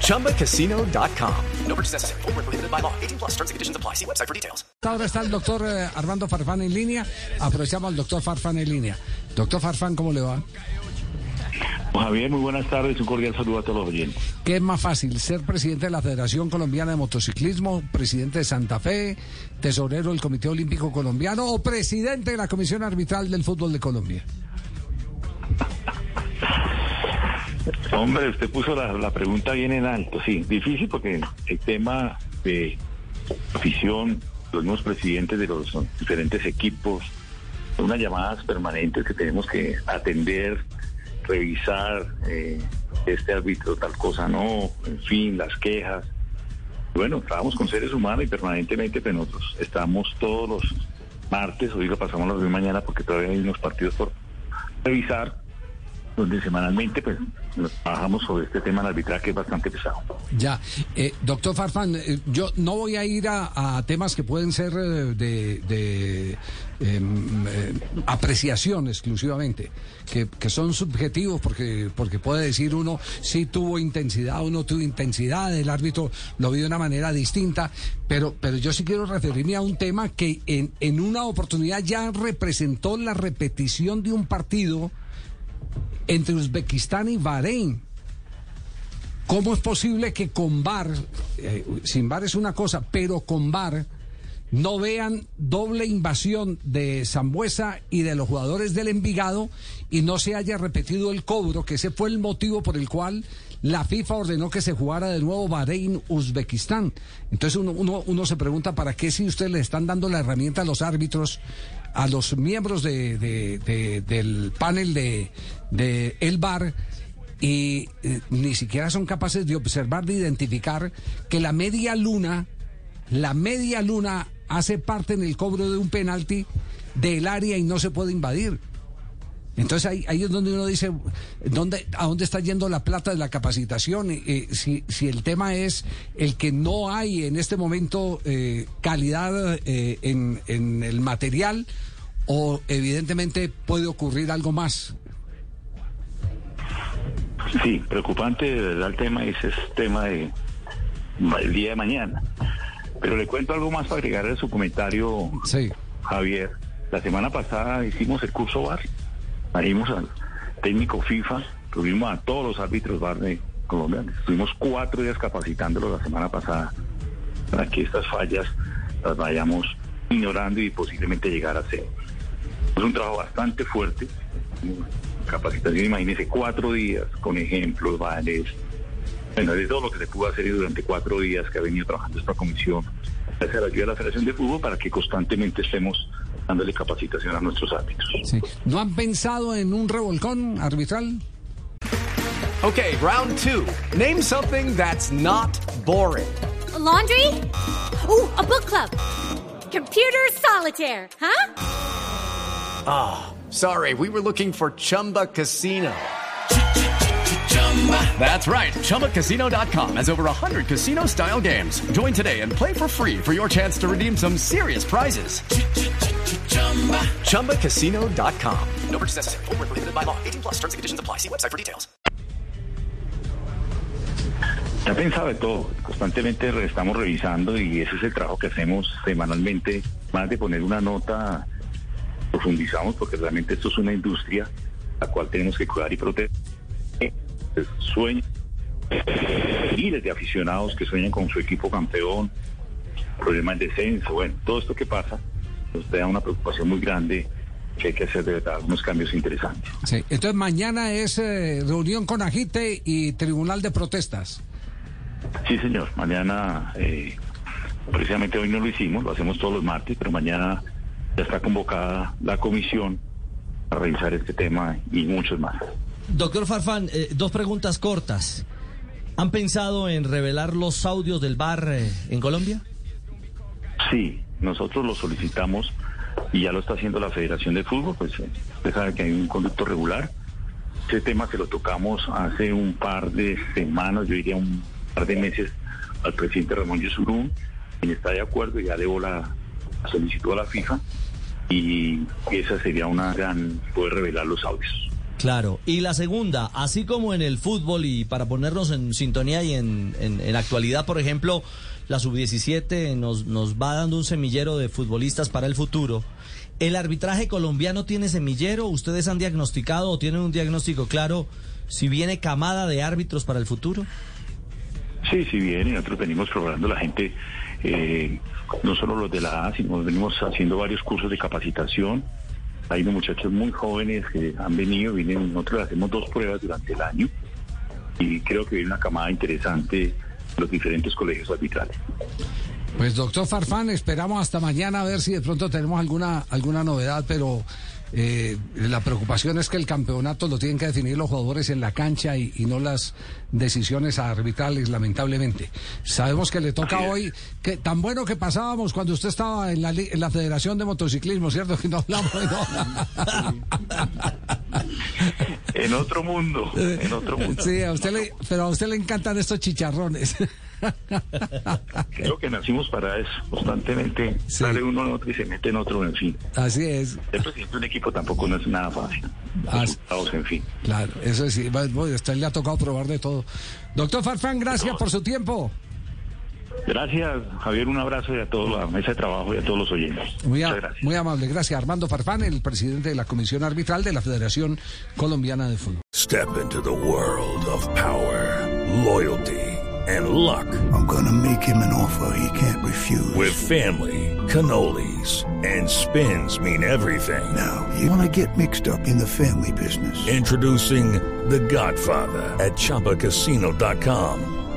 ChumbaCasino.com. No purchase necessary. Full prohibited by law. 18 plus terms and conditions apply. See website for details. Ahora está el doctor eh, Armando Farfán en línea. Aprovechamos al doctor Farfán en línea. Doctor Farfán, ¿cómo le va? Javier, muy buenas tardes. Un cordial saludo a todos los oyentes. ¿Qué es más fácil, ser presidente de la Federación Colombiana de Motociclismo, presidente de Santa Fe, tesorero del Comité Olímpico Colombiano o presidente de la Comisión Arbitral del Fútbol de Colombia? Hombre, usted puso la, pregunta bien en alto. Sí, difícil porque el tema de afición, los nuevos presidentes de los diferentes equipos, unas llamadas permanentes que tenemos que atender revisar eh, este árbitro, tal cosa no, en fin, las quejas. Bueno, estábamos con seres humanos y permanentemente, pero nosotros estamos todos los martes, hoy lo pasamos la mañana porque todavía hay unos partidos por revisar donde semanalmente pues trabajamos sobre este tema del arbitraje que es bastante pesado. Ya, eh, doctor Farfán, eh, yo no voy a ir a, temas que pueden ser eh, de, em, apreciación exclusivamente, que, son subjetivos porque, porque puede decir uno si tuvo intensidad o no tuvo intensidad, el árbitro lo vio de una manera distinta, pero, pero yo sí quiero referirme a un tema que en, en una oportunidad ya representó la repetición de un partido entre Uzbekistán y Bahrein. ¿Cómo es posible que con VAR, eh, sin VAR es una cosa, pero con VAR no vean doble invasión de Zambuesa y de los jugadores del Envigado y no se haya repetido el cobro, que ese fue el motivo por el cual la FIFA ordenó que se jugara de nuevo Bahrein-Uzbekistán. Entonces uno, uno, uno, se pregunta para qué si ustedes le están dando la herramienta a los árbitros, a los miembros de, del panel de, de el VAR, y eh, ni siquiera son capaces de observar, de identificar que la media luna, la media luna hace parte en el cobro de un penalti del área y no se puede invadir. Entonces ahí, ahí, es donde uno dice, ¿dónde, ¿a dónde está yendo la plata de la capacitación? Eh, si, si, el tema es el que no hay en este momento eh, calidad eh, en, en, el material o evidentemente puede ocurrir algo más. Sí, preocupante de verdad el tema, ese es tema de el día de mañana. Pero le cuento algo más para agregar a su comentario, sí. Javier. La semana pasada hicimos el curso VAR Trajimos al técnico FIFA, tuvimos a todos los árbitros VAR de Colombia. Estuvimos cuatro días capacitándolos la semana pasada para que estas fallas las vayamos ignorando y posiblemente llegar a ser. Es un trabajo bastante fuerte. Capacitación, imagínense, cuatro días con ejemplos, vales. Bueno, de todo lo que se pudo hacer durante cuatro días que ha venido trabajando esta comisión. Gracias a la ayuda de la Federación de Fútbol para que constantemente estemos dándole capacitación a nuestros árbitros. Sí. ¿No han pensado en un revolcón arbitral? Okay, round two. Name something that's not boring. A laundry? Ooh, a book club. Computer solitaire, huh? Ah, oh, sorry, we were looking for Chumba Casino. That's right. ChumbaCasino.com has over 100 casino style games. Join today and play for free for your chance to redeem some serious prizes. ChumbaCasino.com. No purchase necessary. Full prohibited by law. 18 plus terms and conditions apply. See website for details. Se ha pensado de todo. Constantemente estamos revisando y ese es el trabajo que hacemos semanalmente. Más de poner una nota, profundizamos porque realmente esto es una industria la cual tenemos que cuidar y proteger. Sueño miles de aficionados que sueñan con su equipo campeón, problemas de descenso, bueno, todo esto que pasa nos da una preocupación muy grande que hay que hacer de verdad unos cambios interesantes. Sí, entonces mañana es eh, reunión con Agite y tribunal de protestas. Sí, señor, mañana, eh, precisamente hoy no lo hicimos, lo hacemos todos los martes, pero mañana ya está convocada la comisión a revisar este tema y muchos más. Doctor Farfán, eh, dos preguntas cortas. ¿Han pensado en revelar los audios del bar en Colombia? Sí, nosotros lo solicitamos y ya lo está haciendo la Federación de Fútbol, pues eh, usted sabe que hay un conducto regular. Ese tema que lo tocamos hace un par de semanas, yo diría un par de meses, al presidente Ramón Yesurún, quien está de acuerdo ya debo la, solicitud a la FIFA y esa sería una gran, poder revelar los audios. Claro, y la segunda, así como en el fútbol y para ponernos en sintonía y en, en, actualidad, por ejemplo, la sub-17 nos, nos va dando un semillero de futbolistas para el futuro. ¿El arbitraje colombiano tiene semillero? ¿Ustedes han diagnosticado o tienen un diagnóstico claro si viene camada de árbitros para el futuro? Sí, sí viene. Nosotros venimos programando la gente, eh, no solo los de la A, sino venimos haciendo varios cursos de capacitación hay unos muchachos muy jóvenes que han venido, vienen, nosotros hacemos dos pruebas durante el año y creo que viene una camada interesante los diferentes colegios arbitrales. Pues doctor Farfán, esperamos hasta mañana a ver si de pronto tenemos alguna, alguna novedad, pero eh, la preocupación es que el campeonato lo tienen que definir los jugadores en la cancha y, no las decisiones arbitrales, lamentablemente. Sabemos que le toca hoy, que tan bueno que pasábamos cuando usted estaba en la, en la Federación de Motociclismo, ¿cierto? Que no hablamos de En otro mundo, en otro mundo. Sí, a usted le, pero a usted le encantan estos chicharrones. Creo que nacimos para eso, constantemente sale uno en otro y se mete en otro, en fin. Así es. El presidente de un equipo tampoco no es nada fácil. en fin. Claro, eso sí, usted le ha tocado probar de todo. Doctor Farfán, gracias por su tiempo. Gracias, Javier. Un abrazo y a toda la mesa de trabajo y a todos los oyentes. Muy, muy amable. Gracias, Armando Farfán, el presidente de la Comisión Arbitral de la Federación Colombiana de Fútbol. Step into the world of power, loyalty. and luck. I'm gonna make him an offer he can't refuse. With family, cannolis, and spins mean everything. Now, you wanna get mixed up in the family business. Introducing The Godfather at Choppacasino.com.